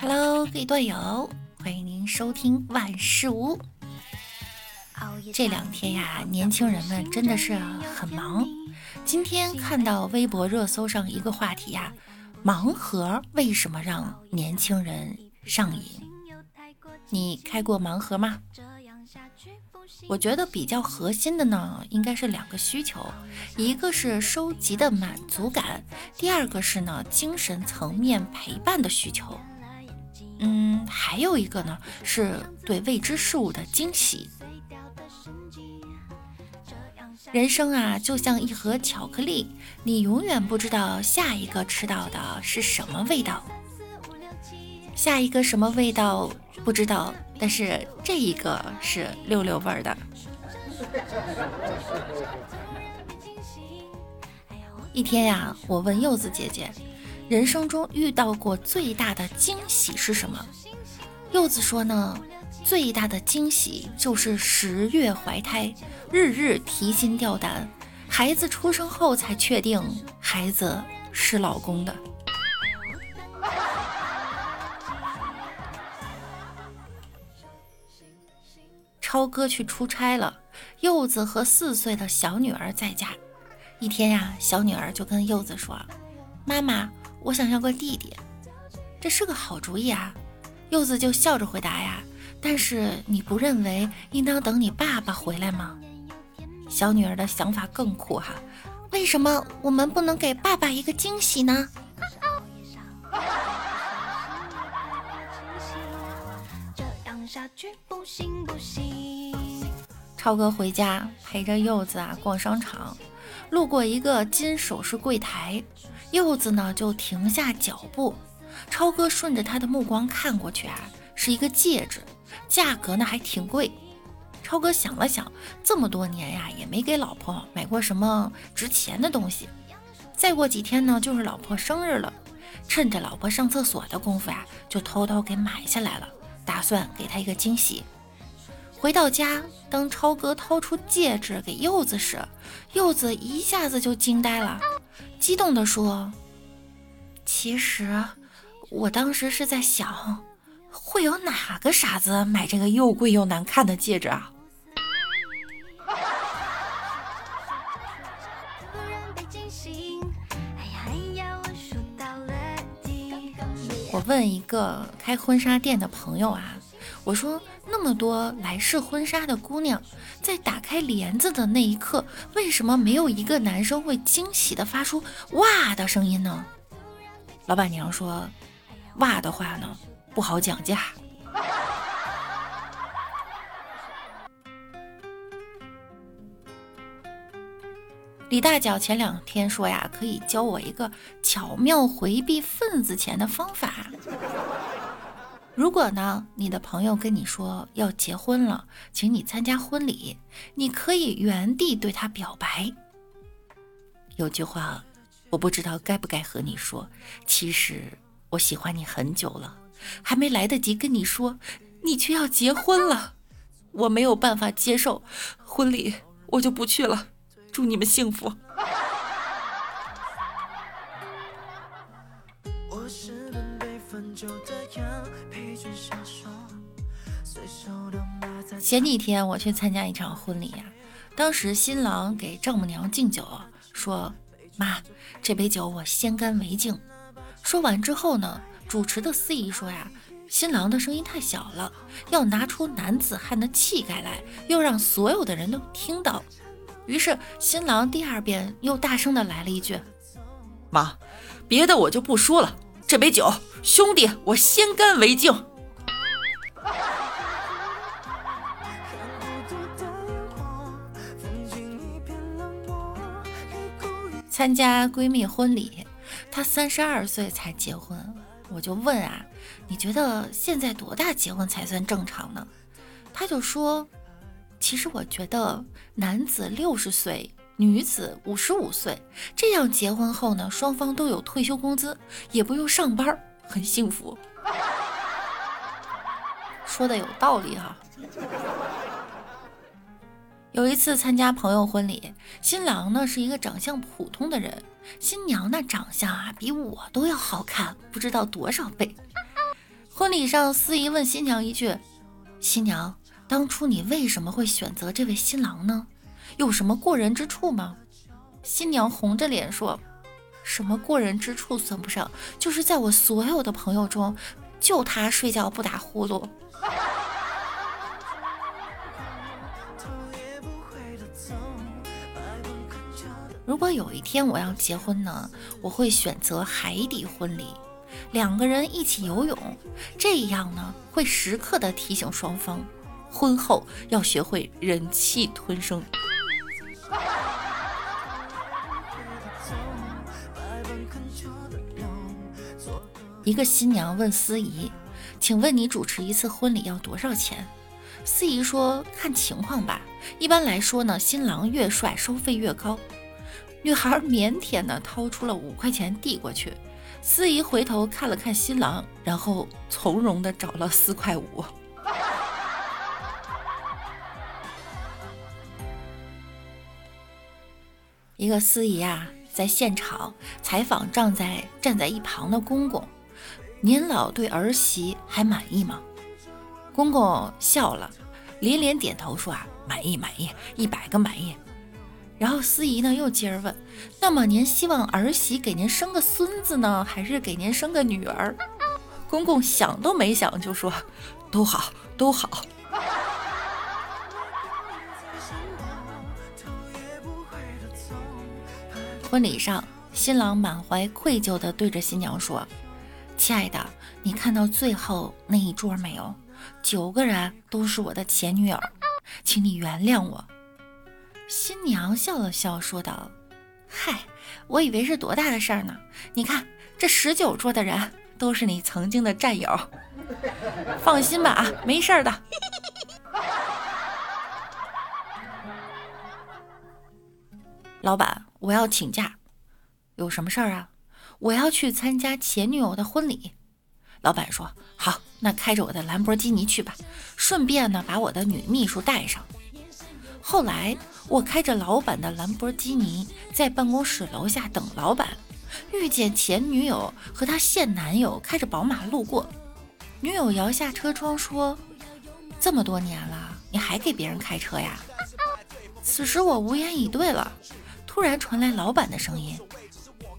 Hello，各位队友，欢迎您收听万事屋。这两天呀，年轻人们真的是很忙。今天看到微博热搜上一个话题呀，盲盒为什么让年轻人上瘾？你开过盲盒吗？我觉得比较核心的呢，应该是两个需求，一个是收集的满足感，第二个是呢精神层面陪伴的需求。嗯，还有一个呢是对未知事物的惊喜。人生啊，就像一盒巧克力，你永远不知道下一个吃到的是什么味道。下一个什么味道不知道，但是这一个是六六味儿的。一天呀，我问柚子姐姐，人生中遇到过最大的惊喜是什么？柚子说呢。最大的惊喜就是十月怀胎，日日提心吊胆，孩子出生后才确定孩子是老公的。超哥去出差了，柚子和四岁的小女儿在家。一天呀，小女儿就跟柚子说：“妈妈，我想要个弟弟。”这是个好主意啊！柚子就笑着回答呀。但是你不认为应当等你爸爸回来吗？小女儿的想法更酷哈，为什么我们不能给爸爸一个惊喜呢？超哥回家陪着柚子啊逛商场，路过一个金首饰柜台，柚子呢就停下脚步，超哥顺着他的目光看过去啊，是一个戒指。价格呢还挺贵，超哥想了想，这么多年呀也没给老婆买过什么值钱的东西。再过几天呢就是老婆生日了，趁着老婆上厕所的功夫呀，就偷偷给买下来了，打算给她一个惊喜。回到家，当超哥掏出戒指给柚子时，柚子一下子就惊呆了，激动地说：“其实我当时是在想。”会有哪个傻子买这个又贵又难看的戒指啊？我问一个开婚纱店的朋友啊，我说那么多来试婚纱的姑娘，在打开帘子的那一刻，为什么没有一个男生会惊喜的发出“哇”的声音呢？老板娘说：“哇的话呢？”不好讲价。李大脚前两天说呀，可以教我一个巧妙回避份子钱的方法。如果呢，你的朋友跟你说要结婚了，请你参加婚礼，你可以原地对他表白。有句话，我不知道该不该和你说，其实我喜欢你很久了。还没来得及跟你说，你却要结婚了，我没有办法接受，婚礼我就不去了。祝你们幸福。前几天我去参加一场婚礼呀，当时新郎给丈母娘敬酒，说：“妈，这杯酒我先干为敬。”说完之后呢？主持的司仪说呀，新郎的声音太小了，要拿出男子汉的气概来，又让所有的人都听到。于是新郎第二遍又大声的来了一句：“妈，别的我就不说了，这杯酒，兄弟我先干为敬。”参加闺蜜婚礼，她三十二岁才结婚。我就问啊，你觉得现在多大结婚才算正常呢？他就说，其实我觉得男子六十岁，女子五十五岁，这样结婚后呢，双方都有退休工资，也不用上班，很幸福。说的有道理哈。有一次参加朋友婚礼，新郎呢是一个长相普通的人，新娘那长相啊比我都要好看，不知道多少倍。婚礼上，司仪问新娘一句：“新娘，当初你为什么会选择这位新郎呢？有什么过人之处吗？”新娘红着脸说：“什么过人之处算不上，就是在我所有的朋友中，就他睡觉不打呼噜。”如果有一天我要结婚呢，我会选择海底婚礼，两个人一起游泳，这样呢会时刻的提醒双方，婚后要学会忍气吞声。一个新娘问司仪：“请问你主持一次婚礼要多少钱？”司仪说：“看情况吧，一般来说呢，新郎越帅，收费越高。”女孩腼腆的掏出了五块钱递过去，司仪回头看了看新郎，然后从容的找了四块五。一个司仪啊，在现场采访站在站在一旁的公公：“您老对儿媳还满意吗？”公公笑了，连连点头说：“啊，满意，满意，一百个满意。”然后司仪呢又接着问：“那么您希望儿媳给您生个孙子呢，还是给您生个女儿？”公公想都没想就说：“都好，都好。”婚礼上，新郎满怀愧疚地对着新娘说：“亲爱的，你看到最后那一桌没有？九个人都是我的前女友，请你原谅我。”新娘笑了笑，说道：“嗨，我以为是多大的事儿呢。你看，这十九桌的人都是你曾经的战友。放心吧，啊，没事儿的。”老板，我要请假，有什么事儿啊？我要去参加前女友的婚礼。老板说：“好，那开着我的兰博基尼去吧，顺便呢，把我的女秘书带上。”后来，我开着老板的兰博基尼在办公室楼下等老板，遇见前女友和她现男友开着宝马路过。女友摇下车窗说：“这么多年了，你还给别人开车呀？”此时我无言以对了。突然传来老板的声音：“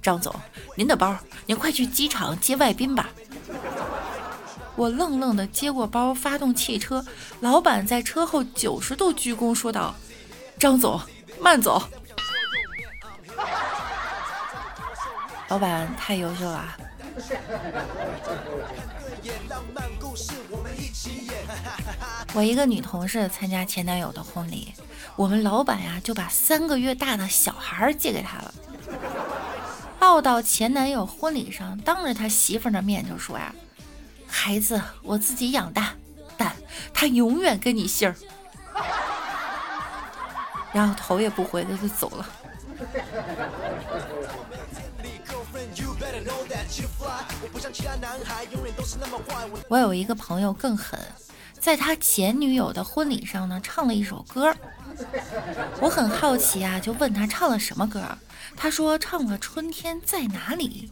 张总，您的包，您快去机场接外宾吧。”我愣愣的接过包，发动汽车。老板在车后九十度鞠躬，说道：“张总，慢走。”老板太优秀了。我一个女同事参加前男友的婚礼，我们老板呀就把三个月大的小孩借给他了，抱到前男友婚礼上，当着他媳妇儿的面就说呀。孩子，我自己养大，但他永远跟你姓儿。然后头也不回的就走了。我有一个朋友更狠，在他前女友的婚礼上呢，唱了一首歌。我很好奇啊，就问他唱了什么歌。他说唱了《春天在哪里》。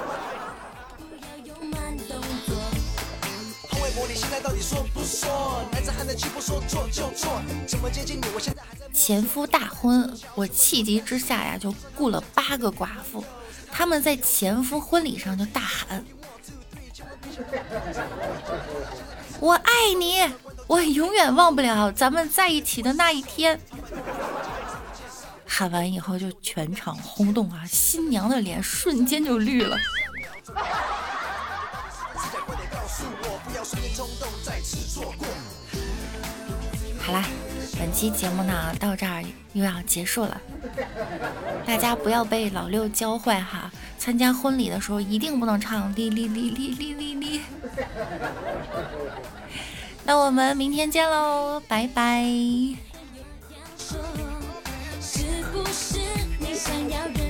前夫大婚，我气急之下呀，就雇了八个寡妇，他们在前夫婚礼上就大喊：“我爱你，我永远忘不了咱们在一起的那一天。”喊完以后就全场轰动啊，新娘的脸瞬间就绿了。好啦，本期节目呢到这儿又要结束了，大家不要被老六教坏哈。参加婚礼的时候一定不能唱哩哩哩哩哩哩哩。那我们明天见喽，拜拜。是不是你想要？